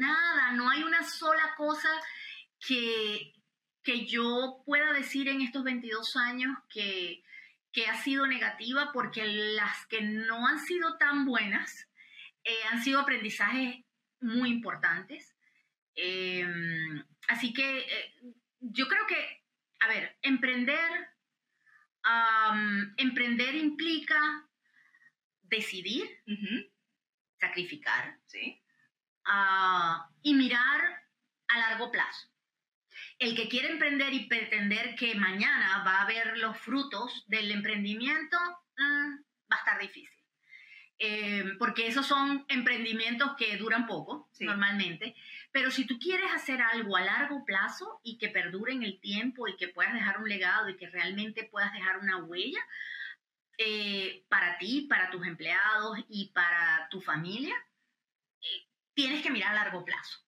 nada, no hay una sola cosa que, que yo pueda decir en estos 22 años que, que ha sido negativa, porque las que no han sido tan buenas eh, han sido aprendizajes muy importantes. Em, así que eh, yo creo que, a ver, emprender, emprender implica decidir, sacrificar, ¿sí? Ah, y mirar a largo plazo. El que quiere emprender y pretender que mañana va a ver los frutos del emprendimiento, mm, va a estar difícil. Eh, porque esos son emprendimientos que duran poco, normalmente. Pero si tú quieres hacer algo a largo plazo y que perdure en el tiempo y que puedas dejar un legado y que realmente puedas dejar una huella eh, para ti, para tus empleados y para tu familia, tienes que mirar a largo plazo.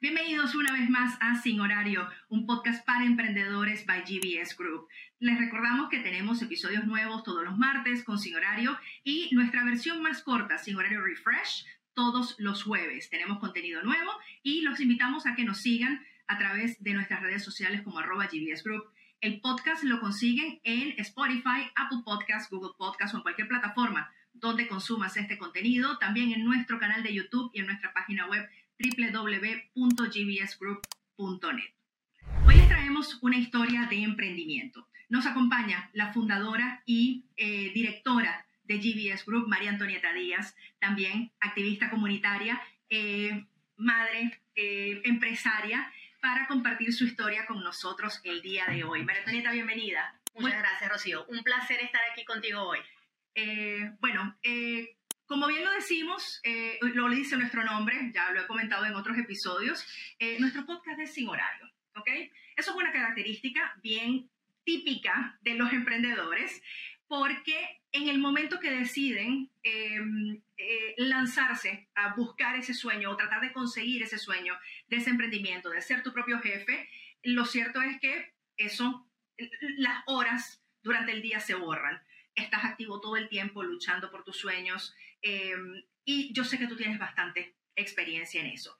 Bienvenidos una vez más a Sin Horario, un podcast para emprendedores by GBS Group. Les recordamos que tenemos episodios nuevos todos los martes con Sin Horario y nuestra versión más corta, Sin Horario Refresh, todos los jueves. Tenemos contenido nuevo y los invitamos a que nos sigan a través de nuestras redes sociales como arroba GBS Group. El podcast lo consiguen en Spotify, Apple Podcasts, Google Podcasts o en cualquier plataforma donde consumas este contenido. También en nuestro canal de YouTube y en nuestra página web www.gbsgroup.net. Hoy les traemos una historia de emprendimiento. Nos acompaña la fundadora y eh, directora de GBS Group, María Antonieta Díaz, también activista comunitaria, eh, madre, eh, empresaria, para compartir su historia con nosotros el día de hoy. María Antonieta, bienvenida. Muchas gracias, Rocío. Un placer estar aquí contigo hoy. Bueno, como bien lo decimos, eh, lo dice nuestro nombre, ya lo he comentado en otros episodios, eh, nuestro podcast es sin horario, ¿ok? Eso es una característica bien típica de los emprendedores, porque en el momento que deciden em, eh, lanzarse a buscar ese sueño o tratar de conseguir ese sueño de ese emprendimiento, de ser tu propio jefe, lo cierto es que eso, las horas durante el día se borran estás activo todo el tiempo luchando por tus sueños em, y yo sé que tú tienes bastante experiencia en eso.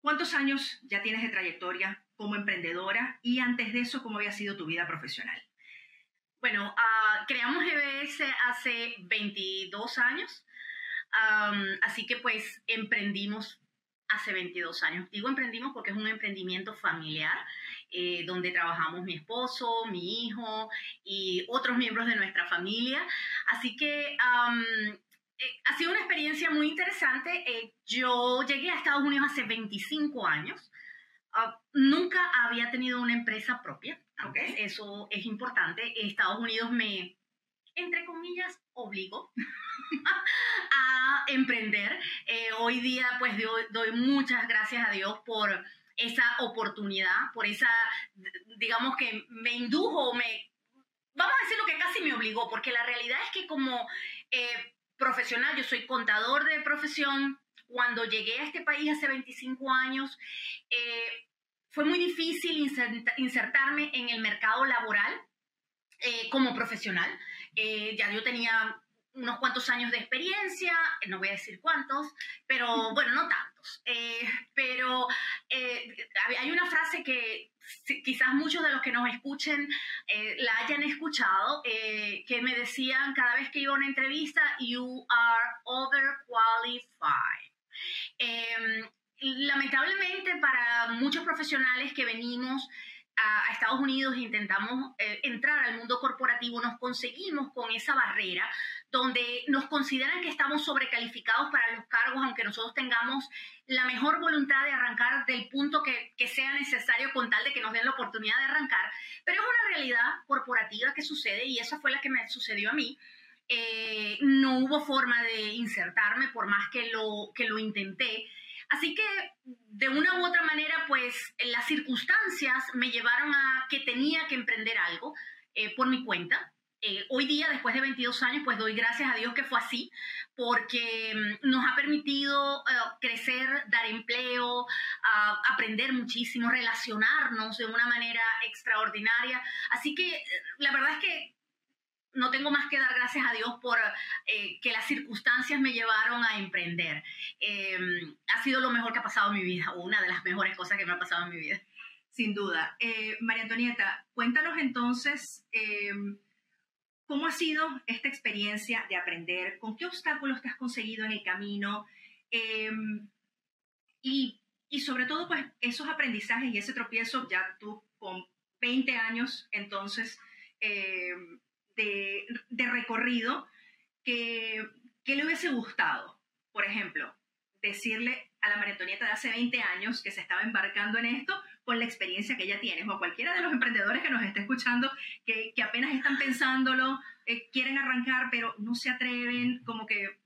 ¿Cuántos años ya tienes de trayectoria como emprendedora y antes de eso, cómo había sido tu vida profesional? Bueno, ah, creamos GBS hace 22 años, así que pues emprendimos hace 22 años. Digo emprendimos porque es un emprendimiento familiar eh, donde trabajamos mi esposo, mi hijo y otros miembros de nuestra familia. Así que eh, ha sido una experiencia muy interesante. Eh, yo llegué a Estados Unidos hace 25 años. Ah, nunca había tenido una empresa propia. Eso es importante. Estados Unidos me, entre comillas, obligó a emprender. hoy día, pues, doy, muchas gracias a Dios por esa oportunidad, por esa, digamos que me indujo, me, vamos a decir lo que casi me obligó, porque la realidad es que como eh, profesional, yo soy contador de profesión, cuando llegué a este país hace 25 años, eh, fue muy difícil insertarme en el mercado laboral eh, como profesional. ya yo tenía unos cuantos años de experiencia, eh, no voy a decir cuántos, pero bueno, no tantos. Eh, pero eh, hay una frase que quizás muchos de los que nos escuchen la hayan escuchado, que me decían cada vez que iba a una entrevista, you are overqualified. Em, lamentablemente para muchos profesionales que venimos a, Estados Unidos e intentamos entrar al mundo corporativo, nos conseguimos con esa barrera donde nos consideran que estamos sobrecalificados para los cargos, aunque nosotros tengamos la mejor voluntad de arrancar del punto que, sea necesario con tal de que nos den la oportunidad de arrancar. Pero es una realidad corporativa que sucede y esa fue la que me sucedió a mí. Eh, no hubo forma de insertarme por más que lo, que lo intenté. Así que de una u otra manera, pues las circunstancias me llevaron a que tenía que emprender algo eh, por mi cuenta. Eh, hoy día, después de 22 años, pues doy gracias a Dios que fue así, porque mm, nos ha permitido eh, crecer, dar empleo, aprender muchísimo, relacionarnos de una manera extraordinaria. Así que eh, la verdad es que no tengo más que dar gracias a Dios por eh, que las circunstancias me llevaron a emprender. Em, ha sido lo mejor que ha pasado en mi vida, o una de las mejores cosas que me ha pasado en mi vida. Sin duda. Eh, María Antonieta, cuéntanos entonces em, cómo ha sido esta experiencia de aprender, con qué obstáculos te has conseguido en el camino em, y, y sobre todo pues esos aprendizajes y ese tropiezo ya tú con 20 años entonces de, recorrido que, le hubiese gustado, por ejemplo, decirle a la maratonieta de hace 20 años que se estaba embarcando en esto con la experiencia que ella tiene, o cualquiera de los emprendedores que nos esté escuchando, que, apenas están pensándolo, eh, quieren arrancar, pero no se atreven, como que,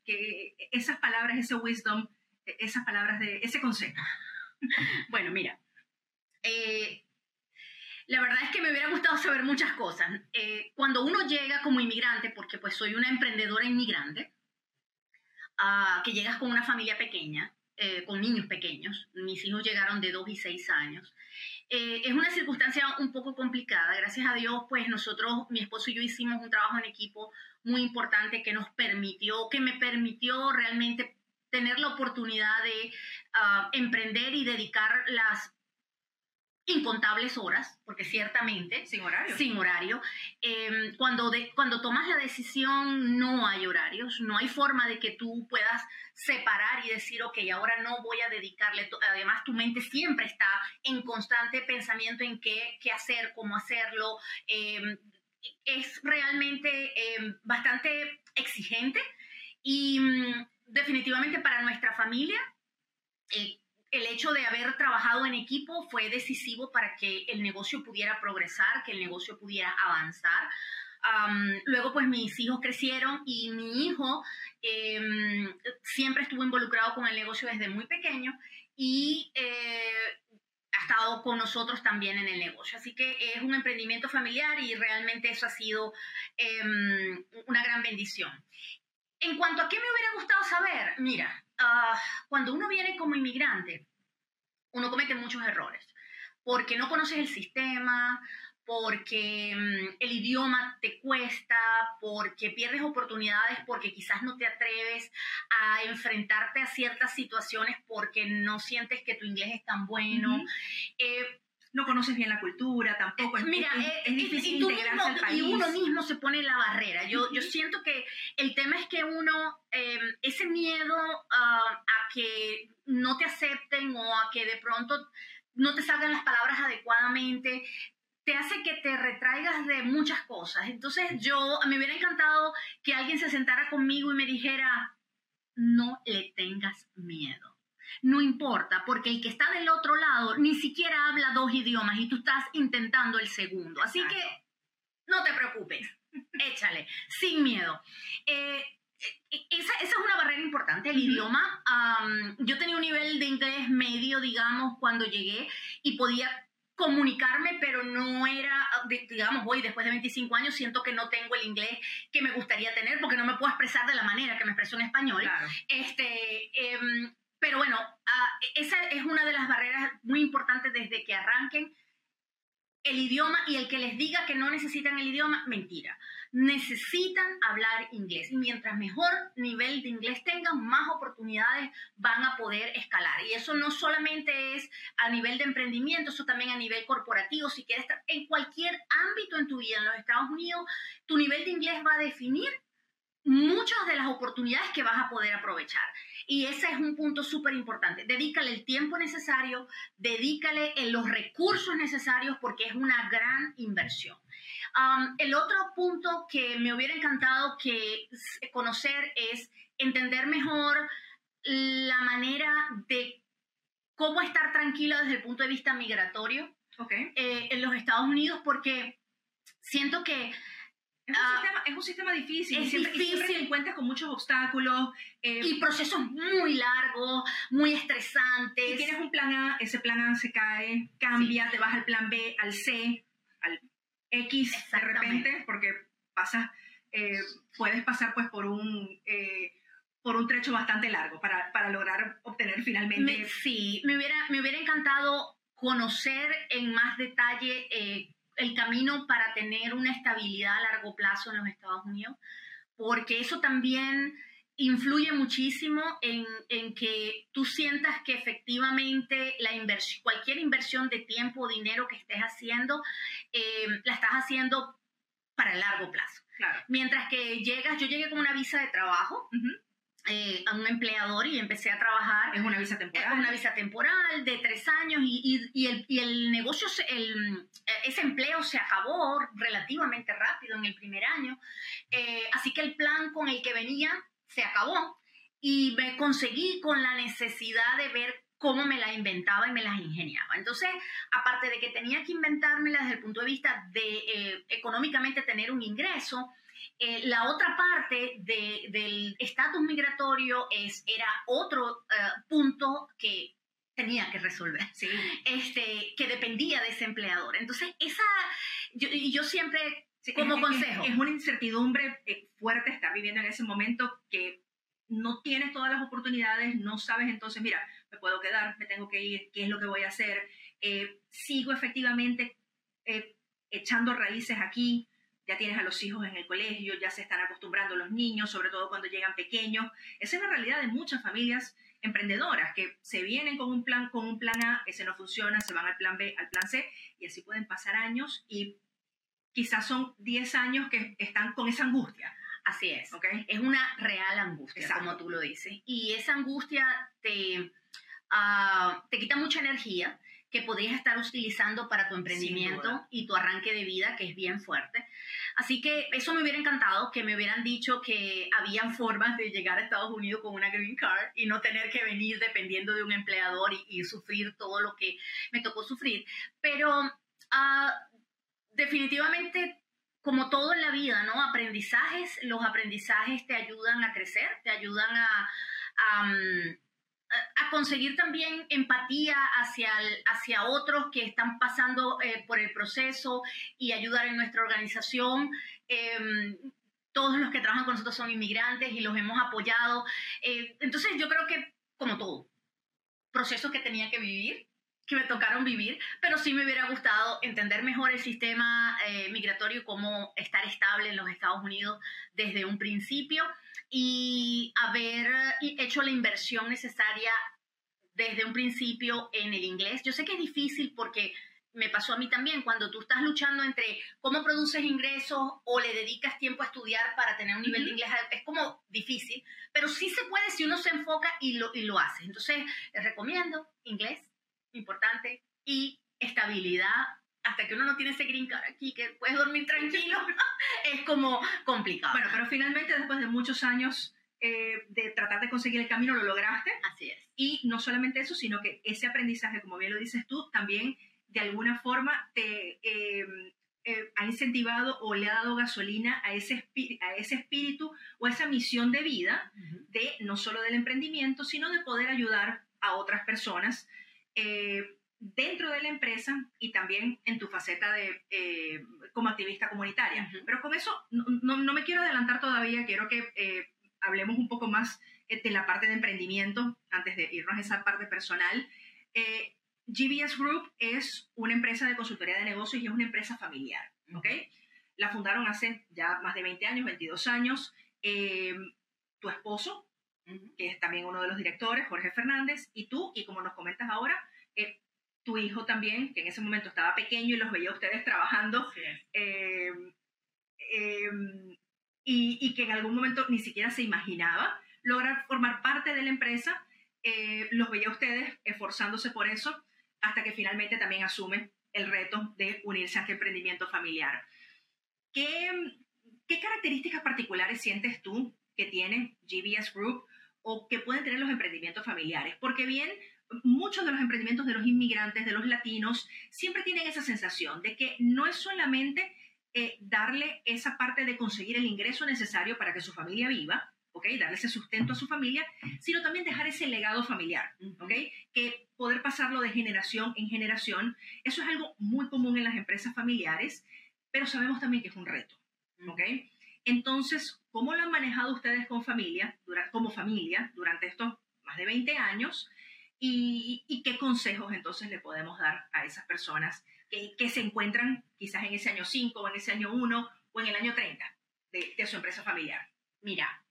esas palabras, ese wisdom, esas palabras de ese consejo. Bueno, mira, eh, la verdad es que me hubiera gustado saber muchas cosas. Eh, cuando uno llega como inmigrante, porque pues soy una emprendedora inmigrante, uh, que llegas con una familia pequeña, eh, con niños pequeños, mis hijos llegaron de 2 y 6 años, eh, es una circunstancia un poco complicada. Gracias a Dios, pues nosotros, mi esposo y yo hicimos un trabajo en equipo muy importante que nos permitió, que me permitió realmente tener la oportunidad de uh, emprender y dedicar las incontables horas, porque ciertamente... Sin horario. Sin horario. Em, cuando, de, cuando tomas la decisión no hay horarios, no hay forma de que tú puedas separar y decir, ok, ahora no voy a dedicarle, además tu mente siempre está en constante pensamiento en qué, qué hacer, cómo hacerlo. Em, es realmente em, bastante exigente y mm, definitivamente para nuestra familia eh, el hecho de haber trabajado en equipo fue decisivo para que el negocio pudiera progresar, que el negocio pudiera avanzar. luego, pues mis hijos crecieron y mi hijo em, siempre estuvo involucrado con el negocio desde muy pequeño y eh, ha estado con nosotros también en el negocio. Así que es un emprendimiento familiar y realmente eso ha sido em, una gran bendición. En cuanto a qué me hubiera gustado saber, mira, Ah, cuando uno viene como inmigrante, uno comete muchos errores, porque no conoces el sistema, porque mm, el idioma te cuesta, porque pierdes oportunidades, porque quizás no te atreves a enfrentarte a ciertas situaciones porque no sientes que tu inglés es tan bueno no conoces bien la cultura, tampoco es, Mira, es, es, difícil integrarse al país. Y uno mismo se pone la barrera. Yo, yo siento que el tema es que uno, em, ese miedo a que no te acepten o a que de pronto no te salgan las palabras adecuadamente, te hace que te retraigas de muchas cosas. Entonces yo, me hubiera encantado que alguien se sentara conmigo y me dijera, no le tengas miedo no importa, porque el que está del otro lado ni siquiera habla dos idiomas y tú estás intentando el segundo. Así que no te preocupes, échale, sin miedo. Eh, e, esa, es una barrera importante, el idioma. yo tenía un nivel de inglés medio, digamos, cuando llegué y podía comunicarme, pero no era, digamos, hoy después de 25 años siento que no tengo el inglés que me gustaría tener porque no me puedo expresar de la manera que me expreso en español. Este, em, pero bueno, ah, esa es una de las barreras muy importantes desde que arranquen el idioma y el que les diga que no necesitan el idioma, mentira. Necesitan hablar inglés y mientras mejor nivel de inglés tengan, más oportunidades van a poder escalar. Y eso no solamente es a nivel de emprendimiento, eso también a nivel corporativo. Si quieres estar en cualquier ámbito en tu vida en los Estados Unidos, tu nivel de inglés va a definir muchas de las oportunidades que vas a poder aprovechar. Y ese es un punto súper importante. Dedícale el tiempo necesario, dedícale los recursos necesarios porque es una gran inversión. el otro punto que me hubiera encantado que conocer es entender mejor la manera de cómo estar tranquila desde el punto de vista migratorio eh, en los Estados Unidos porque siento que Ah, es, un sistema, difícil. Es siempre, difícil. te encuentras con muchos obstáculos. Eh, y procesos muy largos, muy estresantes. Si tienes un plan A, ese plan A se cae, cambia, te vas al plan B, al C, al X de repente, porque pasas, eh, puedes pasar pues por un... Eh, por un trecho bastante largo para, para lograr obtener finalmente. sí, me hubiera, me hubiera encantado conocer en más detalle el camino para tener una estabilidad a largo plazo en los Estados Unidos, porque eso también influye muchísimo en, en, que tú sientas que efectivamente la inversión, cualquier inversión de tiempo o dinero que estés haciendo, eh, la estás haciendo para el largo plazo. Mientras que llegas, yo llegué con una visa de trabajo. Eh, a un empleador y empecé a trabajar. Es una visa temporal. Es una visa temporal de tres años y, y, el, y el, negocio, el, ese empleo se acabó relativamente rápido en el primer año. Eh, así que el plan con el que venía se acabó y me conseguí con la necesidad de ver cómo me la inventaba y me las ingeniaba. Entonces, aparte de que tenía que inventármela desde el punto de vista de eh, económicamente tener un ingreso, eh, la otra parte del estatus migratorio es, era otro eh, punto que tenía que resolver, este, que dependía de ese empleador. Entonces, esa, yo, yo siempre, como consejo... Es, una incertidumbre eh, fuerte estar viviendo en ese momento que no tienes todas las oportunidades, no sabes entonces, mira, me puedo quedar, me tengo que ir, qué es lo que voy a hacer, sigo efectivamente echando raíces aquí, ya tienes a los hijos en el colegio, ya se están acostumbrando los niños, sobre todo cuando llegan pequeños. Esa es la realidad de muchas familias emprendedoras que se vienen con un plan, con un plan A, ese no funciona, se van al plan B, al plan C, y así pueden pasar años y quizás son 10 años que están con esa angustia. Así es. ¿okay? Es una real angustia, como tú lo dices. Y esa angustia te, ah, te quita mucha energía que podrías estar utilizando para tu emprendimiento y tu arranque de vida, que es bien fuerte. Así que eso me hubiera encantado, que me hubieran dicho que habían formas de llegar a Estados Unidos con una green card y no tener que venir dependiendo de un empleador y, sufrir todo lo que me tocó sufrir. Pero ah, definitivamente como todo en la vida, ¿no? Aprendizajes, los aprendizajes te ayudan a crecer, te ayudan a, mm, a conseguir también empatía hacia, hacia otros que están pasando eh, por el proceso y ayudar en nuestra organización. Em, todos los que trabajan con nosotros son inmigrantes y los hemos apoyado. Eh, entonces yo creo que, como todo, procesos que tenía que vivir, que me tocaron vivir, pero sí me hubiera gustado entender mejor el sistema eh, migratorio, cómo estar estable en los Estados Unidos desde un principio y haber hecho la inversión necesaria desde un principio en el inglés. Yo sé que es difícil porque me pasó a mí también, cuando tú estás luchando entre cómo produces ingresos o le dedicas tiempo a estudiar para tener un nivel de inglés, es como difícil, pero sí se puede si uno se enfoca y lo, y lo hace. Entonces, les recomiendo inglés, importante, y estabilidad hasta que uno no tiene ese green card aquí, que puedes dormir tranquilo, es como complicado. Bueno, pero finalmente después de muchos años eh, de tratar de conseguir el camino, lo lograste. Así es. Y no solamente eso, sino que ese aprendizaje, como bien lo dices tú, también de alguna forma te eh, eh, ha incentivado o le ha dado gasolina a ese, a ese espíritu o a esa misión de vida de no solo del emprendimiento, sino de poder ayudar a otras personas dentro de la empresa y también en tu faceta de, eh, como activista comunitaria. Pero con eso no, no, me quiero adelantar todavía, quiero que eh, hablemos un poco más eh, de la parte de emprendimiento antes de irnos a esa parte personal. GBS Group es una empresa de consultoría de negocios y es una empresa familiar, ¿ok? La fundaron hace ya más de 20 años, 22 años. tu esposo, que es también uno de los directores, Jorge Fernández, y tú, y como nos comentas ahora, tu hijo también, que en ese momento estaba pequeño y los veía ustedes trabajando, eh, em, y, que en algún momento ni siquiera se imaginaba lograr formar parte de la empresa, eh, los veía ustedes esforzándose por eso, hasta que finalmente también asume el reto de unirse a este emprendimiento familiar. ¿Qué, ¿Qué características particulares sientes tú que tiene GBS Group o que pueden tener los emprendimientos familiares? Porque bien, muchos de los emprendimientos de los inmigrantes, de los latinos, siempre tienen esa sensación de que no es solamente eh, darle esa parte de conseguir el ingreso necesario para que su familia viva, ¿ok? Darle ese sustento a su familia, sino también dejar ese legado familiar, ¿ok? Que poder pasarlo de generación en generación, eso es algo muy común en las empresas familiares, pero sabemos también que es un reto, ¿ok? Entonces, ¿cómo lo han manejado ustedes con familia, como familia durante estos más de 20 años? ¿Y, qué consejos entonces le podemos dar a esas personas que, se encuentran quizás en ese año 5 o en ese año 1 o en el año 30 de, su empresa familiar? Mira,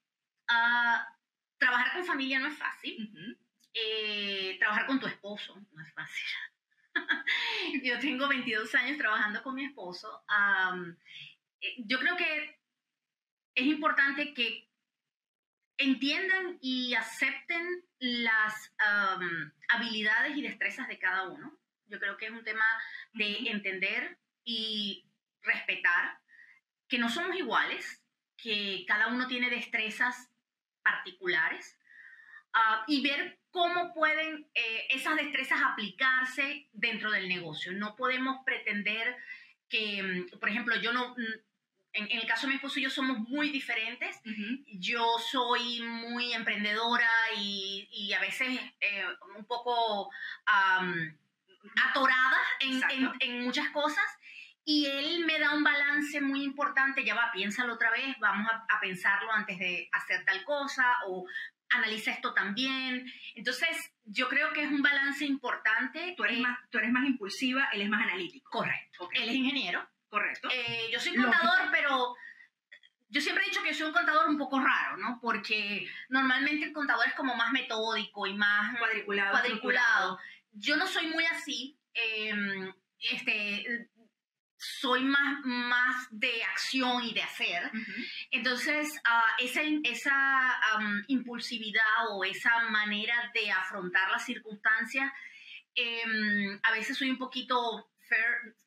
uh, trabajar con familia no es fácil. Eh, trabajar con tu esposo no es fácil. yo tengo 22 años trabajando con mi esposo. Eh, yo creo que es importante que entiendan y acepten las habilidades y destrezas de cada uno. Yo creo que es un tema de entender y respetar que no somos iguales, que cada uno tiene destrezas particulares ah, y ver cómo pueden eh, esas destrezas aplicarse dentro del negocio. No podemos pretender que, mm, por ejemplo, yo no, mm, en, el caso de mi esposo y yo somos muy diferentes. Yo soy muy emprendedora y, a veces eh, un poco atorada en, en, muchas cosas. Y él me da un balance muy importante, ya va, piénsalo otra vez, vamos a, a pensarlo antes de hacer tal cosa, o analiza esto también. Entonces, yo creo que es un balance importante. Tú eres, eh, más, tú eres más impulsiva, él es más analítico. Correcto. Él es ingeniero. Correcto. Eh, yo soy contador, pero yo siempre he dicho que soy un contador un poco raro, ¿no? Porque normalmente el contador es como más metódico y más cuadriculado. cuadriculado. Yo no soy muy así. Em, este, soy más, más de acción y de hacer. Entonces, uh, esa, esa impulsividad o esa manera de afrontar las circunstancias, em, a veces soy un poquito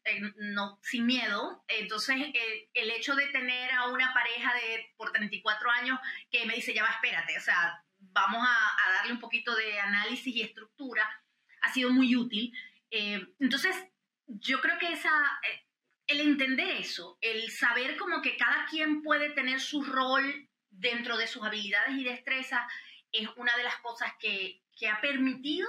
eh, no, sin miedo. Entonces, eh, el hecho de tener a una pareja de por 34 años que me dice, ya va, espérate, o sea, vamos a, a darle un poquito de análisis y estructura, ha sido muy útil. Eh, entonces, yo creo que esa el entender eso, el saber como que cada quien puede tener su rol dentro de sus habilidades y destrezas, es una de las cosas que, ha permitido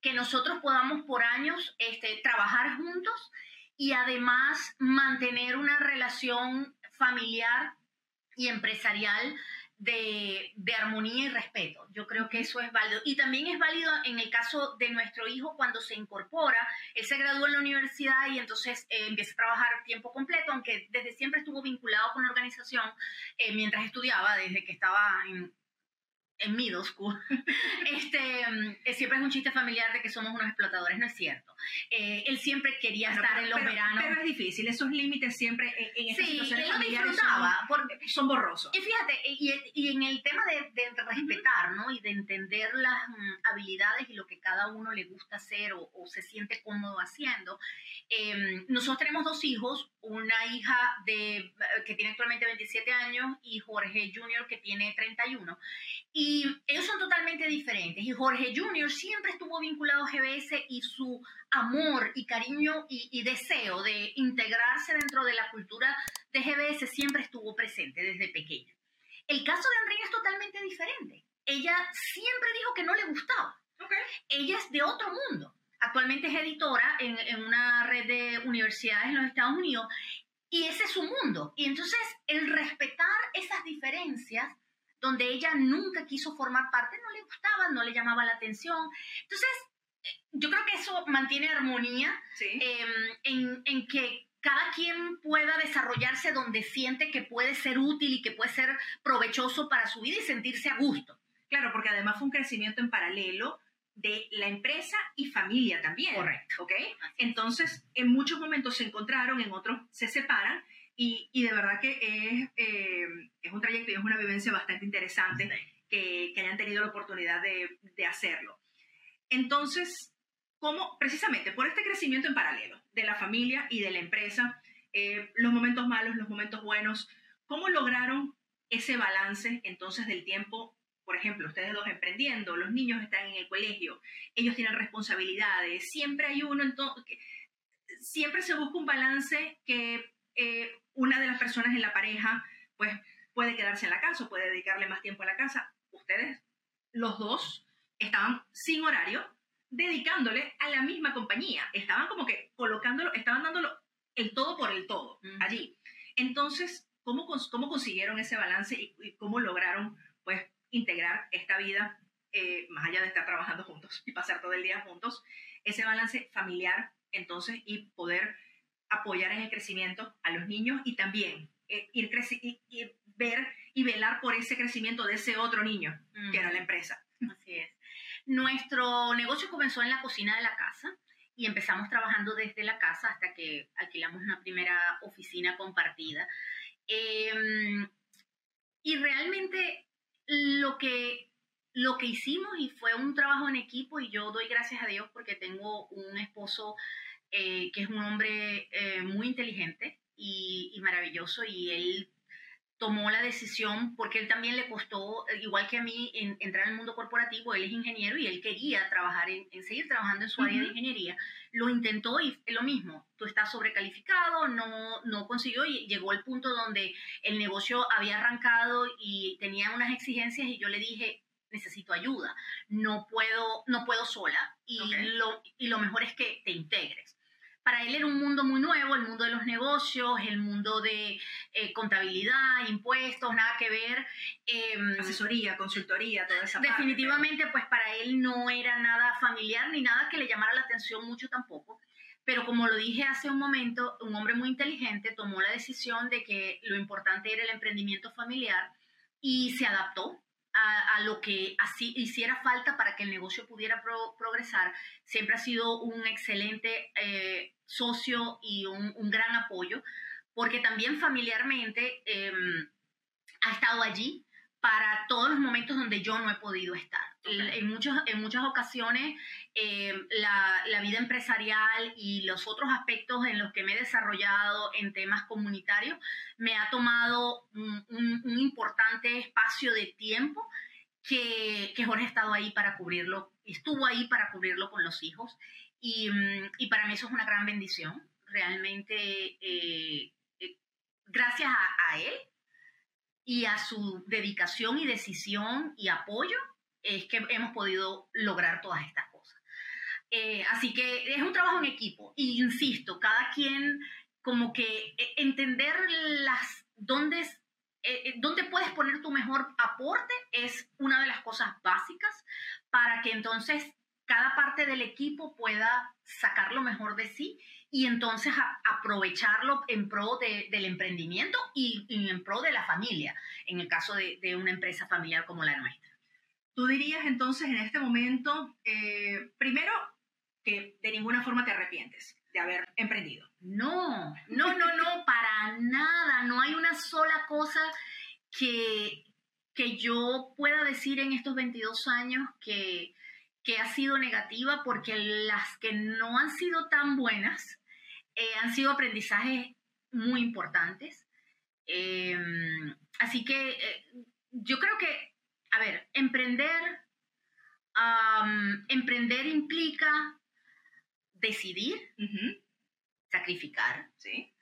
que nosotros podamos por años este, trabajar juntos y además mantener una relación familiar y empresarial de, armonía y respeto. Yo creo que eso es válido. Y también es válido en el caso de nuestro hijo cuando se incorpora. Él se graduó en la universidad y entonces eh, empieza a trabajar tiempo completo, aunque desde siempre estuvo vinculado con la organización eh, mientras estudiaba, desde que estaba en, en middle school, este, mm, siempre es un chiste familiar de que somos unos explotadores, no es cierto. Eh, él siempre quería estar en los veranos. Pero es difícil, esos límites siempre en, en sí, situaciones él disfrutaba, son, porque, son borrosos. Y fíjate, y, y en el tema de, de respetar, ¿no? Y de entender las mm, habilidades y lo que cada uno le gusta hacer o, o se siente cómodo haciendo. Eh, nosotros tenemos dos hijos, una hija de, que tiene actualmente 27 años y Jorge Jr. que tiene 31. Y ellos son totalmente diferentes. Y Jorge Jr. siempre estuvo vinculado a GBS y su amor y cariño y, deseo de integrarse dentro de la cultura de GBS siempre estuvo presente desde pequeña. El caso de Andrea es totalmente diferente. Ella siempre dijo que no le gustaba. Ella es de otro mundo. Actualmente es editora en, en una red de universidades en los Estados Unidos y ese es su mundo. Y entonces el respetar esas diferencias donde ella nunca quiso formar parte, no le gustaba, no le llamaba la atención. Entonces, yo creo que eso mantiene armonía em, en, en, que cada quien pueda desarrollarse donde siente que puede ser útil y que puede ser provechoso para su vida y sentirse a gusto. Claro, porque además fue un crecimiento en paralelo de la empresa y familia también. Correcto. ¿Ok? Entonces, en muchos momentos se encontraron, en otros se separan, y, y de verdad que es, eh, es, un trayecto y es una vivencia bastante interesante que, que, hayan tenido la oportunidad de, de, hacerlo. Entonces, ¿cómo, precisamente por este crecimiento en paralelo de la familia y de la empresa, eh, los momentos malos, los momentos buenos, ¿cómo lograron ese balance entonces del tiempo por ejemplo, ustedes dos emprendiendo, los niños están en el colegio, ellos tienen responsabilidades, siempre hay uno, entonces, siempre se busca un balance que eh, una de las personas en la pareja, pues puede quedarse en la casa, puede dedicarle más tiempo a la casa. Ustedes, los dos, estaban sin horario, dedicándole a la misma compañía. Estaban como que colocándolo, estaban dándolo el todo por el todo allí. Entonces, ¿cómo, ¿cómo consiguieron ese balance y, cómo lograron, pues, integrar esta vida, eh, más allá de estar trabajando juntos y pasar todo el día juntos, ese balance familiar entonces y poder apoyar en el crecimiento a los niños y también eh, ir y, y, ver y velar por ese crecimiento de ese otro niño, que era la empresa. Así es. Nuestro negocio comenzó en la cocina de la casa y empezamos trabajando desde la casa hasta que alquilamos una primera oficina compartida. Em, y realmente lo que, lo que hicimos y fue un trabajo en equipo y yo doy gracias a Dios porque tengo un esposo eh, que es un hombre eh, muy inteligente y, maravilloso y él tomó la decisión porque él también le costó, igual que a mí, entrar al mundo corporativo, él es ingeniero y él quería trabajar en, seguir trabajando en su área de ingeniería, lo intentó y lo mismo, tú estás sobrecalificado, no, no consiguió y llegó al punto donde el negocio había arrancado y tenía unas exigencias y yo le dije, necesito ayuda, no puedo, no puedo sola y, lo, y lo mejor es que te integres para él era un mundo muy nuevo, el mundo de los negocios, el mundo de eh, contabilidad, impuestos, nada que ver. Em, Asesoría, consultoría, toda esa Definitivamente, pues para él no era nada familiar ni nada que le llamara la atención mucho tampoco. Pero como lo dije hace un momento, un hombre muy inteligente tomó la decisión de que lo importante era el emprendimiento familiar y se adaptó a, lo que así hiciera falta para que el negocio pudiera progresar. Siempre ha sido un excelente eh, socio y un, gran apoyo, porque también familiarmente em, ha estado allí para todos los momentos donde yo no he podido estar. En, muchos, en muchas ocasiones, em, la, vida empresarial y los otros aspectos en los que me he desarrollado en temas comunitarios me ha tomado un, un importante espacio de tiempo que, que, Jorge ha estado ahí para cubrirlo, estuvo ahí para cubrirlo con los hijos y, mm, y para mí eso es una gran bendición. Realmente, eh, eh, gracias a, a, él y a su dedicación y decisión y apoyo, es que hemos podido lograr todas estas cosas. Eh, así que es un trabajo en equipo. Y insisto, cada quien como que entender las dónde eh, puedes poner tu mejor aporte es una de las cosas básicas para que entonces cada parte del equipo pueda sacar lo mejor de sí y entonces aprovecharlo en pro del emprendimiento y, en pro de la familia, en el caso de, una empresa familiar como la nuestra. Tú dirías entonces en este momento, eh, primero, que de ninguna forma te arrepientes de haber emprendido. No, no, no, no, para nada. No hay una sola cosa que, que yo pueda decir en estos 22 años que, que ha sido negativa, porque las que no han sido tan buenas eh, han sido aprendizajes muy importantes. Em, así que eh, yo creo que, a ver, emprender, emprender implica decidir, sacrificar, ¿sí?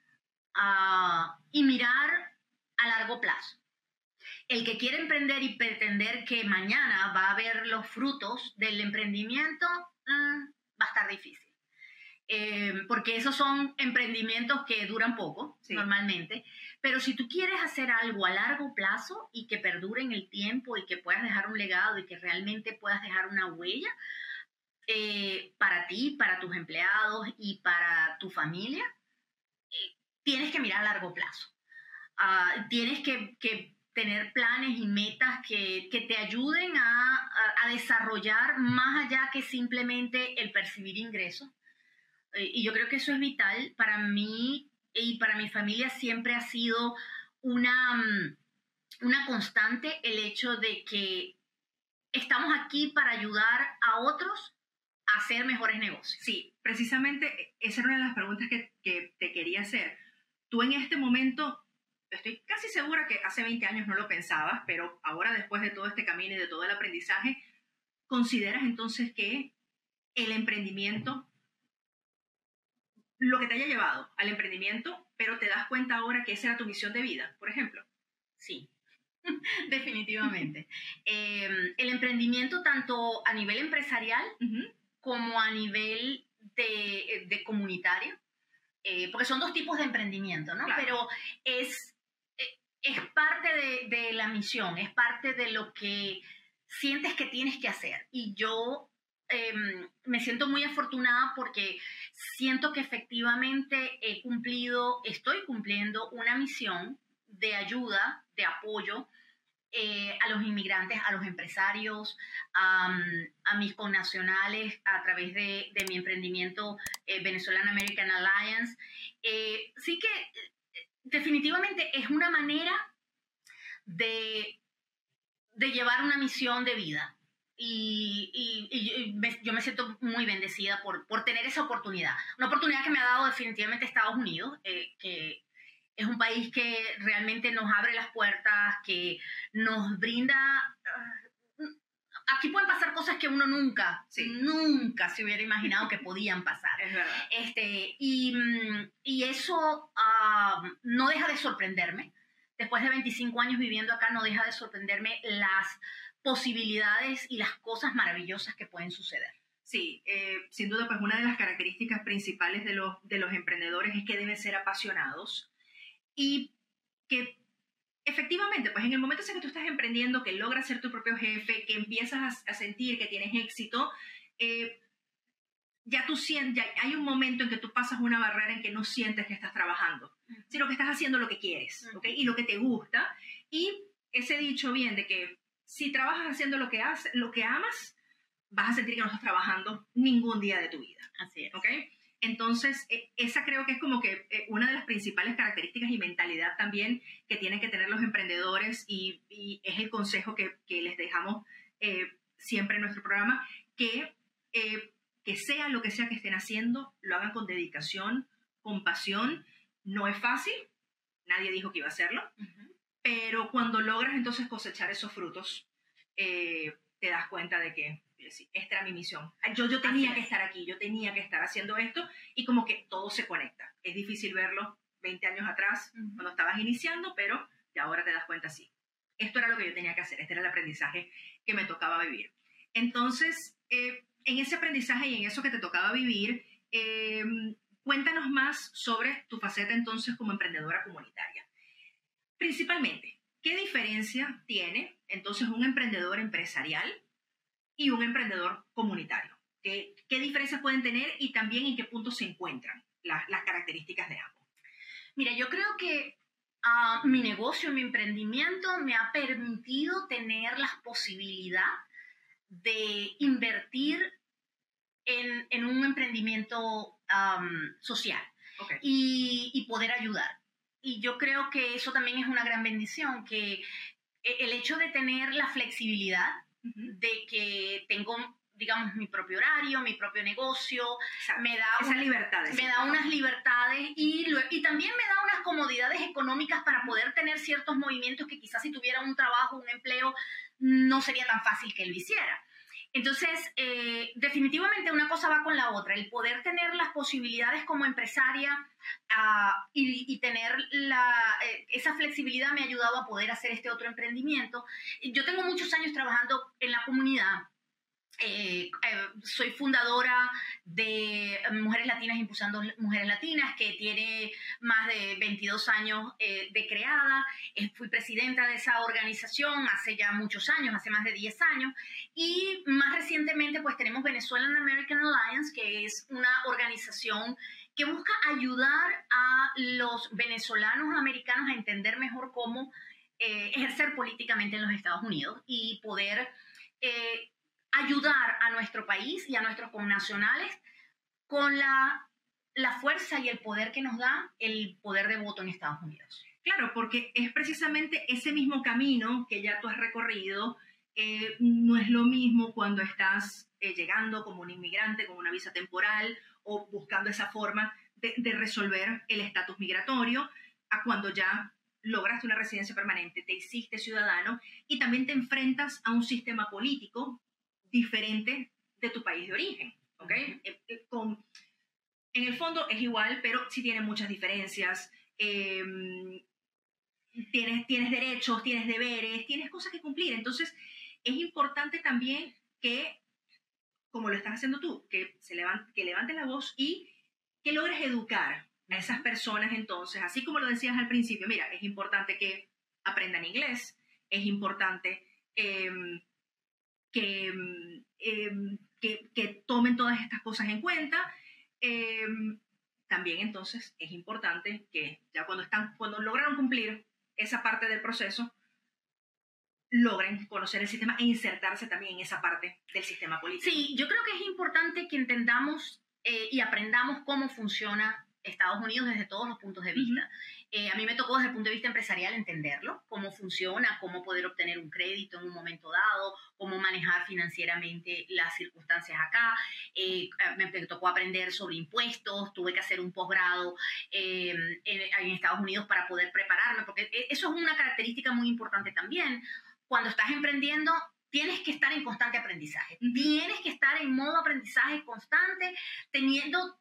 Ah, y mirar a largo plazo. El que quiere emprender y pretender que mañana va a ver los frutos del emprendimiento, mm, va a estar difícil. Eh, porque esos son emprendimientos que duran poco, normalmente. Pero si tú quieres hacer algo a largo plazo y que perdure en el tiempo y que puedas dejar un legado y que realmente puedas dejar una huella, eh, para ti, para tus empleados y para tu familia, tienes que mirar a largo plazo. Ah, tienes que, tener planes y metas que, te ayuden a, desarrollar más allá que simplemente el percibir ingresos. Eh, y yo creo que eso es vital. Para mí y para mi familia siempre ha sido una, mm, una constante el hecho de que estamos aquí para ayudar a otros hacer mejores negocios. Sí, precisamente esa era una de las preguntas que, que, te quería hacer. Tú en este momento, estoy casi segura que hace 20 años no lo pensabas, pero ahora después de todo este camino y de todo el aprendizaje, ¿consideras entonces que el emprendimiento, lo que te haya llevado al emprendimiento, pero te das cuenta ahora que esa era tu misión de vida, por ejemplo? Sí, definitivamente. Em, el emprendimiento tanto a nivel empresarial como a nivel de, comunitario, eh, porque son dos tipos de emprendimiento, ¿no? Pero es, eh, es parte de, de, la misión, es parte de lo que sientes que tienes que hacer. Y yo em, me siento muy afortunada porque siento que efectivamente he cumplido, estoy cumpliendo una misión de ayuda, de apoyo eh, a los inmigrantes, a los empresarios, a mis connacionales a través de, mi emprendimiento eh, American Alliance. Eh, sí que definitivamente es una manera de llevar una misión de vida. Y, yo me siento muy bendecida por, por, tener esa oportunidad. Una oportunidad que me ha dado definitivamente Estados Unidos, que es un país que realmente nos abre las puertas, que nos brinda... Ah, aquí pueden pasar cosas que uno nunca, nunca se hubiera imaginado que podían pasar. Es verdad. Este, y, y eso ah, no deja de sorprenderme. Después de 25 años viviendo acá, no deja de sorprenderme las posibilidades y las cosas maravillosas que pueden suceder. Sí, eh, sin duda, pues una de las características principales de los, de los emprendedores es que deben ser apasionados y que efectivamente, pues en el momento en que tú estás emprendiendo, que logras ser tu propio jefe, que empiezas a, sentir que tienes éxito, eh, ya tú sientes, ya hay un momento en que tú pasas una barrera en que no sientes que estás trabajando, sino que estás haciendo lo que quieres, ¿ok? Y lo que te gusta. Y ese dicho bien de que si trabajas haciendo lo que, haces, lo que amas, vas a sentir que no estás trabajando ningún día de tu vida. Así es. ¿Ok? Entonces, e, esa creo que es como que eh, una de las principales características y mentalidad también que tienen que tener los emprendedores y, es el consejo que, les dejamos eh, siempre en nuestro programa, que, eh, que sea lo que sea que estén haciendo, lo hagan con dedicación, con pasión. No es fácil, nadie dijo que iba a hacerlo, pero cuando logras entonces cosechar esos frutos, te das cuenta de que esta era mi misión. Yo, yo tenía que estar aquí, yo tenía que estar haciendo esto y como que todo se conecta. Es difícil verlo 20 años atrás cuando estabas iniciando, pero ya ahora te das cuenta, sí. Esto era lo que yo tenía que hacer, este era el aprendizaje que me tocaba vivir. Entonces, eh, en ese aprendizaje y en eso que te tocaba vivir, em, cuéntanos más sobre tu faceta entonces como emprendedora comunitaria. Principalmente, ¿qué diferencia tiene entonces un emprendedor empresarial y un emprendedor comunitario. ¿Qué, qué diferencias pueden tener y también en qué puntos se encuentran las, las características de ambos? Mira, yo creo que uh, mi negocio, mi emprendimiento me ha permitido tener la posibilidad de invertir en, en un emprendimiento um, social y, y, poder ayudar. Y yo creo que eso también es una gran bendición, que e, el hecho de tener la flexibilidad de que tengo digamos, mi propio horario, mi propio negocio, me da, Esa libertad, me da unas libertades y, y también me da unas comodidades económicas para poder tener ciertos movimientos que quizás si tuviera un trabajo, un empleo, no sería tan fácil que lo hiciera. Entonces, eh, definitivamente una cosa va con la otra. El poder tener las posibilidades como empresaria ah, y, tener eh, esa flexibilidad me ha ayudado a poder hacer este otro emprendimiento. Yo tengo muchos años trabajando en la comunidad eh, eh, soy fundadora de Mujeres Latinas Impulsando Mujeres Latinas, que tiene más de 22 años eh, de creada. fui presidenta de esa organización hace ya muchos años, hace más de 10 años. Y más recientemente, pues tenemos Venezuelan American Alliance, que es una organización que busca ayudar a los venezolanos americanos a entender mejor cómo ejercer políticamente en los Estados Unidos y poder ayudar a nuestro país y a nuestros connacionales con la, la fuerza y el poder que nos da el poder de voto en Estados Unidos. Claro, porque es precisamente ese mismo camino que ya tú has recorrido. Eh, no es lo mismo cuando estás eh, llegando como un inmigrante con una visa temporal o buscando esa forma de, de resolver el estatus migratorio, a cuando ya lograste una residencia permanente, te hiciste ciudadano y también te enfrentas a un sistema político diferente de tu país de origen, ¿ok? Eh, eh, con, en el fondo es igual, pero sí tiene muchas diferencias. Em, tienes, tienes derechos, tienes deberes, tienes cosas que cumplir. Entonces, es importante también que, como lo estás haciendo tú, que, se levante, que levantes la voz y que logres educar a esas personas entonces, así como lo decías al principio, mira, es importante que aprendan inglés, es importante em, que, em, que, que, tomen todas estas cosas en cuenta. Em, también entonces es importante que ya cuando, están, cuando lograron cumplir esa parte del proceso, logren conocer el sistema e insertarse también en esa parte del sistema político. Sí, yo creo que es importante que entendamos eh, y aprendamos cómo funciona Estados Unidos desde todos los puntos de vista. Eh, a mí me tocó desde el punto de vista empresarial entenderlo, cómo funciona, cómo poder obtener un crédito en un momento dado, cómo manejar financieramente las circunstancias acá. Eh, me tocó aprender sobre impuestos, tuve que hacer un posgrado em, en, Estados Unidos para poder prepararme, porque e, eso es una característica muy importante también. Cuando estás emprendiendo, tienes que estar en constante aprendizaje. Tienes que estar en modo aprendizaje constante, teniendo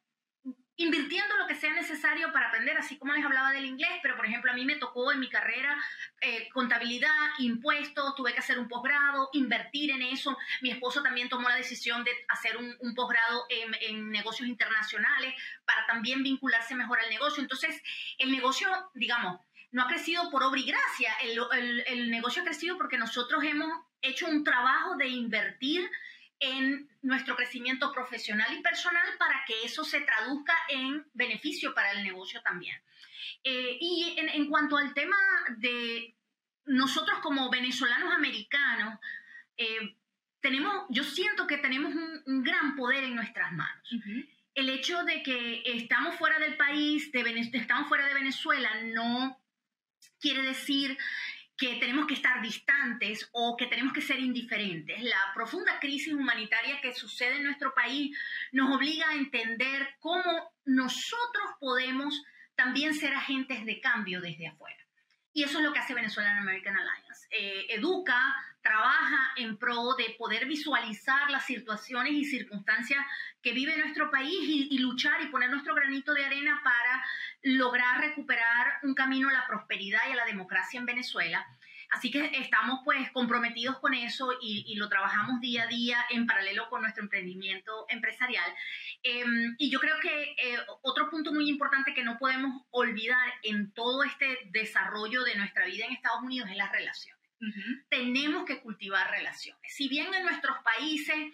invirtiendo lo que sea necesario para aprender, así como les hablaba del inglés, pero por ejemplo a mí me tocó en mi carrera eh, contabilidad, impuestos, tuve que hacer un posgrado, invertir en eso. Mi esposo también tomó la decisión de hacer un, posgrado en, negocios internacionales para también vincularse mejor al negocio. Entonces, el negocio, digamos, no ha crecido por obra y gracia, el, el negocio ha crecido porque nosotros hemos hecho un trabajo de invertir en nuestro crecimiento profesional y personal para que eso se traduzca en beneficio para el negocio también. Eh, y en, cuanto al tema de nosotros como venezolanos americanos, eh, tenemos, yo siento que tenemos un, gran poder en nuestras manos. El hecho de que estamos fuera del país, de, estamos fuera de Venezuela, no quiere decir que tenemos que estar distantes o que tenemos que ser indiferentes. La profunda crisis humanitaria que sucede en nuestro país nos obliga a entender cómo nosotros podemos también ser agentes de cambio desde afuera. Y eso es lo que hace Venezuelan American Alliance. Eh, educa, trabaja en pro de poder visualizar las situaciones y circunstancias que vive nuestro país y, luchar y poner nuestro granito de arena para lograr recuperar un camino a la prosperidad y a la democracia en Venezuela. Así que estamos pues comprometidos con eso y, lo trabajamos día a día en paralelo con nuestro emprendimiento empresarial. Em, y yo creo que eh, otro punto muy importante que no podemos olvidar en todo este desarrollo de nuestra vida en Estados Unidos es la relación. Tenemos que cultivar relaciones. Si bien en nuestros países,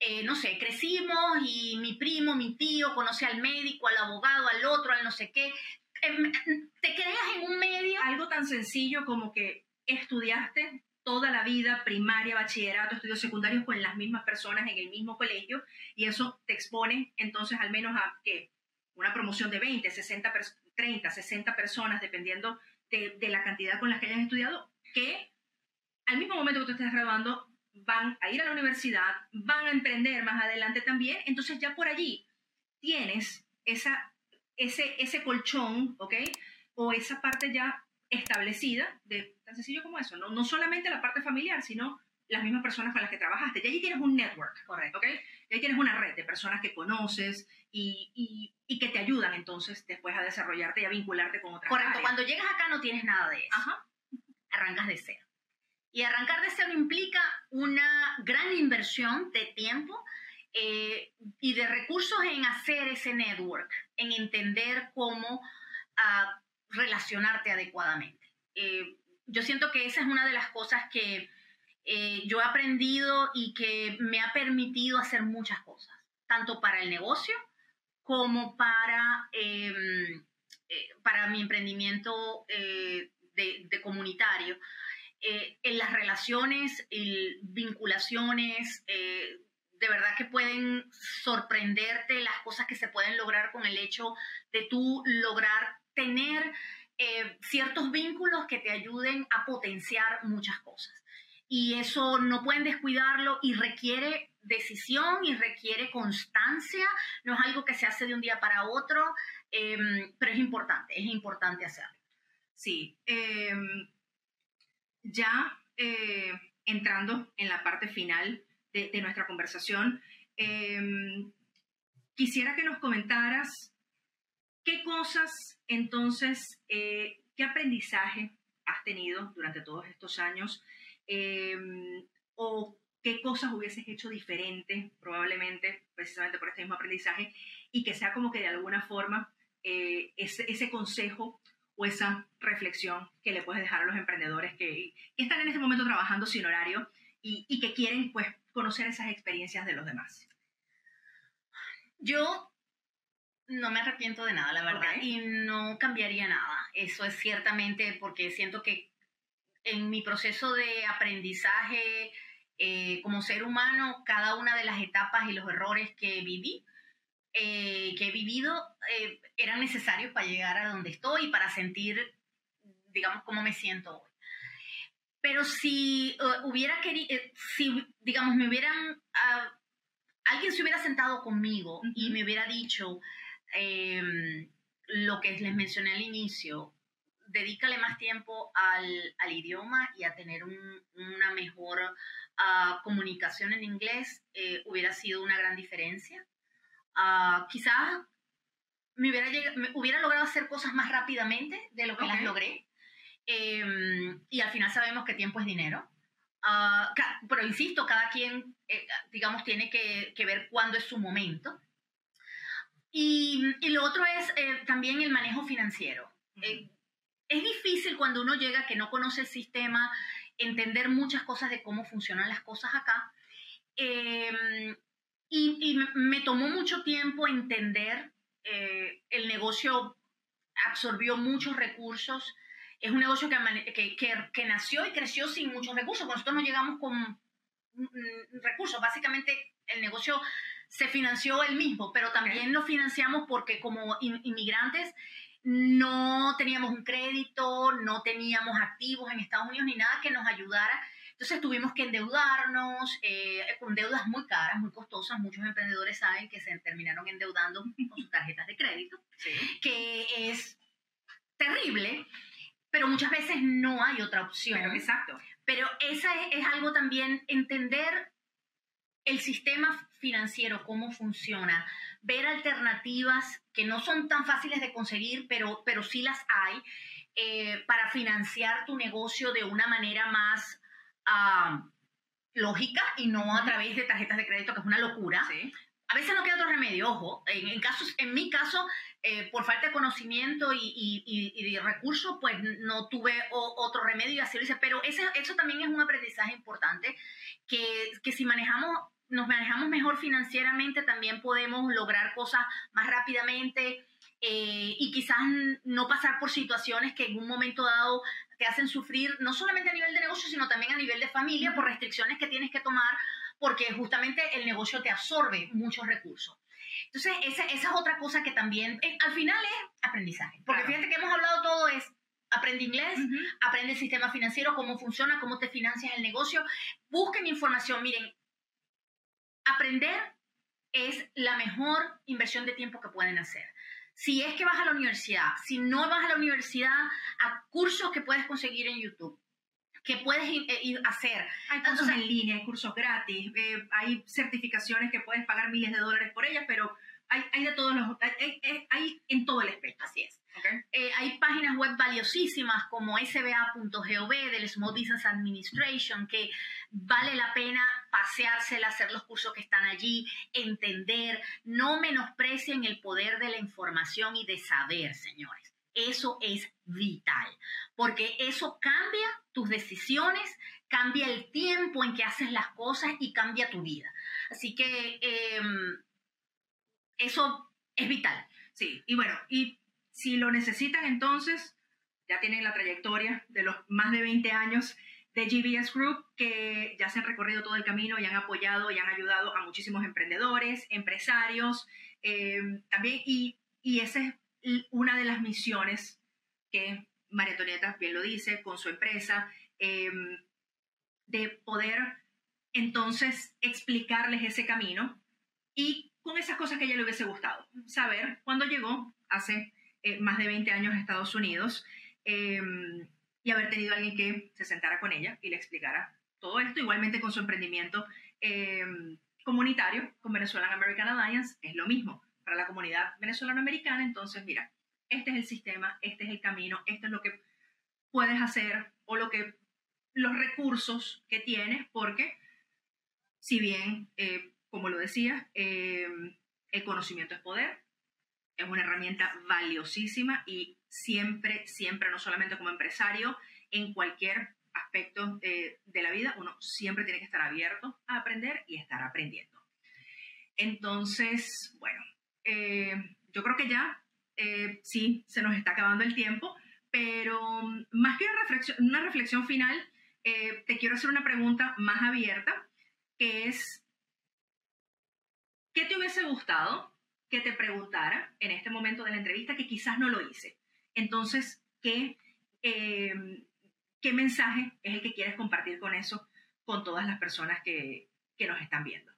eh, no sé, crecimos y mi primo, mi tío conoce al médico, al abogado, al otro, al no sé qué, em, te creas en un medio. Algo tan sencillo como que estudiaste toda la vida, primaria, bachillerato, estudios secundarios con las mismas personas en el mismo colegio y eso te expone entonces al menos a que una promoción de 20, 60, 30, 60 personas, dependiendo de, la cantidad con las que hayas estudiado, que al mismo momento que tú estás graduando, van a ir a la universidad, van a emprender más adelante también, entonces ya por allí tienes esa, ese, ese colchón, ¿ok? O esa parte ya establecida, de, tan sencillo como eso, ¿no? no solamente la parte familiar, sino las mismas personas con las que trabajaste. Y allí tienes un network, correcto, ¿ok? Y ahí tienes una red de personas que conoces y, y, y, que te ayudan entonces después a desarrollarte y a vincularte con otras Correcto, cuando llegas acá no tienes nada de eso. Ajá. Arrancas de cero. Y arrancar de cero implica una gran inversión de tiempo eh, y de recursos en hacer ese network, en entender cómo uh, relacionarte adecuadamente. Eh, yo siento que esa es una de las cosas que eh, yo he aprendido y que me ha permitido hacer muchas cosas, tanto para el negocio como para, em, para mi emprendimiento de, de comunitario. Eh, en las relaciones, y vinculaciones, eh, de verdad que pueden sorprenderte las cosas que se pueden lograr con el hecho de tú lograr tener eh, ciertos vínculos que te ayuden a potenciar muchas cosas. Y eso no pueden descuidarlo y requiere decisión y requiere constancia, no es algo que se hace de un día para otro, em, pero es importante, es importante hacerlo. Sí, em, ya eh, entrando en la parte final de, nuestra conversación, em, quisiera que nos comentaras qué cosas entonces, eh, qué aprendizaje has tenido durante todos estos años em, o qué cosas hubieses hecho diferente probablemente precisamente por este mismo aprendizaje y que sea como que de alguna forma eh, ese, ese consejo o esa reflexión que le puedes dejar a los emprendedores que, están en este momento trabajando sin horario y, que quieren pues conocer esas experiencias de los demás? Yo no me arrepiento de nada, la verdad, y no cambiaría nada. Eso es ciertamente porque siento que en mi proceso de aprendizaje eh, como ser humano, cada una de las etapas y los errores que viví, eh, que he vivido, eh, eran necesarios para llegar a donde estoy y para sentir, digamos, cómo me siento hoy. Pero si hubiera querido, si, digamos, me hubieran, ah, alguien se hubiera sentado conmigo y me hubiera dicho, Em, lo que les mencioné al inicio, dedícale más tiempo al, al idioma y a tener una mejor ah, comunicación en inglés, eh, hubiera sido una gran diferencia. Uh, quizás me hubiera, me hubiera, logrado hacer cosas más rápidamente de lo que las logré. Em, y al final sabemos que tiempo es dinero. Ah, pero insisto, cada quien, eh, digamos, tiene que, que, ver cuándo es su momento. Y, lo otro es eh, también el manejo financiero. Eh, es difícil cuando uno llega que no conoce el sistema, entender muchas cosas de cómo funcionan las cosas acá. Em, y, me tomó mucho tiempo entender, eh, el negocio absorbió muchos recursos, es un negocio que, que, nació y creció sin muchos recursos, nosotros no llegamos con recursos, básicamente el negocio se financió él mismo, pero también lo financiamos porque como inmigrantes no teníamos un crédito, no teníamos activos en Estados Unidos ni nada que nos ayudara. Entonces tuvimos que endeudarnos eh, con deudas muy caras, muy costosas. Muchos emprendedores saben que se terminaron endeudando con sus tarjetas de crédito, que es terrible, pero muchas veces no hay otra opción. Pero, exacto. Pero esa es, es algo también, entender el sistema financiero, cómo funciona, ver alternativas que no son tan fáciles de conseguir, pero, pero sí las hay, eh, para financiar tu negocio de una manera más ah, lógica y no a través de tarjetas de crédito, que es una locura. A veces no queda otro remedio, ojo. En, casos, en mi caso, eh, por falta de conocimiento y, de recursos, pues no tuve otro remedio y así lo hice. Pero ese, eso también es un aprendizaje importante, que, que si manejamos nos manejamos mejor financieramente, también podemos lograr cosas más rápidamente eh, y quizás no pasar por situaciones que en un momento dado te hacen sufrir, no solamente a nivel de negocio, sino también a nivel de familia, por restricciones que tienes que tomar, porque justamente el negocio te absorbe muchos recursos. Entonces, esa, esa es otra cosa que también, eh, al final es aprendizaje, porque fíjate que hemos hablado todo es aprende inglés, aprende el sistema financiero, cómo funciona, cómo te financias el negocio, busquen información, miren, aprender es la mejor inversión de tiempo que pueden hacer. Si es que vas a la universidad, si no vas a la universidad, a cursos que puedes conseguir en YouTube, que puedes ir, eh, hacer. Hay cursos en línea, hay cursos gratis, eh, hay certificaciones que puedes pagar miles de dólares por ellas, pero hay, hay de todos los, hay, hay, en todo el espectro. Así es. Eh, hay páginas web valiosísimas como sba.gov del Small Business Administration que vale la pena paseársela, hacer los cursos que están allí, entender, no menosprecien el poder de la información y de saber, señores. Eso es vital, porque eso cambia tus decisiones, cambia el tiempo en que haces las cosas y cambia tu vida. Así que em, eso es vital. Sí, y bueno, y si lo necesitan, entonces ya tienen la trayectoria de los más de 20 años de GBS Group, que ya se han recorrido todo el camino y han apoyado y han ayudado a muchísimos emprendedores, empresarios, eh, también, y, y esa es una de las misiones que María Antonieta bien lo dice, con su empresa, eh, de poder entonces explicarles ese camino y con esas cosas que ella le hubiese gustado. Saber cuándo llegó, hace eh, más de 20 años en Estados Unidos, em, y haber tenido alguien que se sentara con ella y le explicara todo esto, igualmente con su emprendimiento em, comunitario con Venezuelan American Alliance, es lo mismo. Para la comunidad venezolano-americana, entonces mira, este es el sistema, este es el camino, esto es lo que puedes hacer o lo que los recursos que tienes, porque si bien, eh, como lo decía, em, el conocimiento es poder, es una herramienta valiosísima y siempre, siempre, no solamente como empresario, en cualquier aspecto de la vida, uno siempre tiene que estar abierto a aprender y estar aprendiendo. Entonces, bueno, eh, yo creo que ya eh, sí, se nos está acabando el tiempo, pero más que una reflexión, una reflexión final, eh, te quiero hacer una pregunta más abierta, que es, ¿qué te hubiese gustado que te preguntara en este momento de la entrevista que quizás no lo hice? Entonces, ¿qué, ¿qué mensaje es el que quieres compartir con eso, con todas las personas que, que nos están viendo?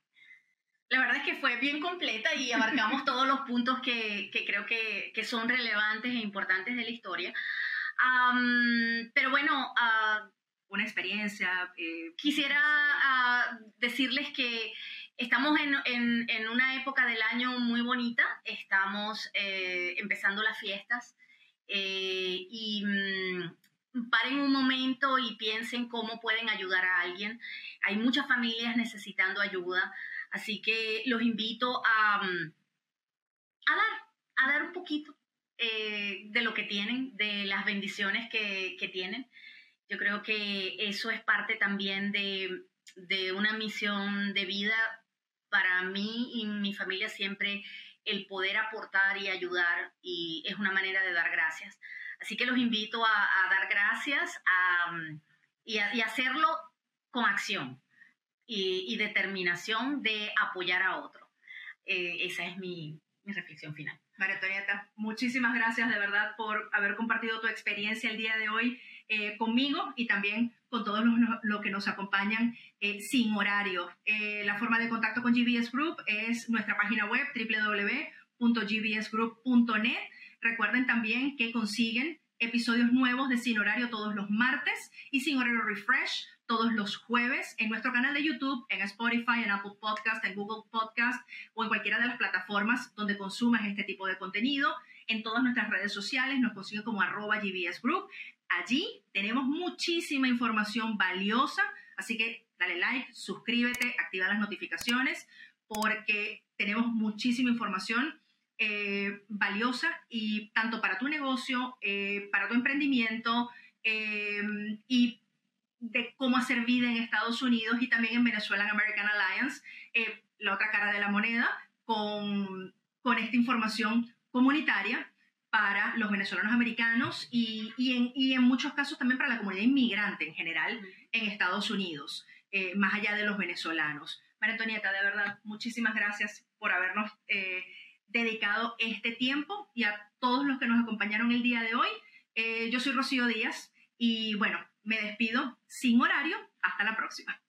La verdad es que fue bien completa y abarcamos todos los puntos que, que creo que, que, son relevantes e importantes de la historia. pero bueno, uh, una experiencia. Eh, quisiera uh, decirles que estamos en, en, en, una época del año muy bonita, estamos eh, empezando las fiestas eh, y mm, paren un momento y piensen cómo pueden ayudar a alguien. Hay muchas familias necesitando ayuda. Así que los invito a, mm, a dar, a dar un poquito eh, de lo que tienen, de las bendiciones que, que, tienen. Yo creo que eso es parte también de, de una misión de vida para mí y mi familia siempre el poder aportar y ayudar y es una manera de dar gracias. Así que los invito a, a dar gracias a, mm, y, a, y hacerlo con acción y, determinación de apoyar a otro. Eh, esa es mi, mi reflexión final. María Antonieta, muchísimas gracias de verdad por haber compartido tu experiencia el día de hoy eh, conmigo y también con todos los, los que nos acompañan eh, sin horario. la forma de contacto con GBS Group es nuestra página web www.gbsgroup.net. Recuerden también que consiguen episodios nuevos de Sin Horario todos los martes y Sin Horario Refresh todos los jueves en nuestro canal de YouTube, en Spotify, en Apple Podcast, en Google Podcast o en cualquiera de las plataformas donde consumas este tipo de contenido. En todas nuestras redes sociales nos consiguen como arroba GBS Group. Allí tenemos muchísima información valiosa, así que dale like, suscríbete, activa las notificaciones porque tenemos muchísima información eh, valiosa y tanto para tu negocio, eh, para tu emprendimiento eh, y de cómo hacer vida en Estados Unidos y también en Venezuelan American Alliance, eh, la otra cara de la moneda, con, con esta información comunitaria para los venezolanos americanos y, y, en, y, en, muchos casos también para la comunidad inmigrante en general en Estados Unidos, eh, más allá de los venezolanos. María Antonieta, de verdad, muchísimas gracias por habernos eh, dedicado este tiempo y a todos los que nos acompañaron el día de hoy. yo soy Rocío Díaz y bueno, me despido sin horario. Hasta la próxima.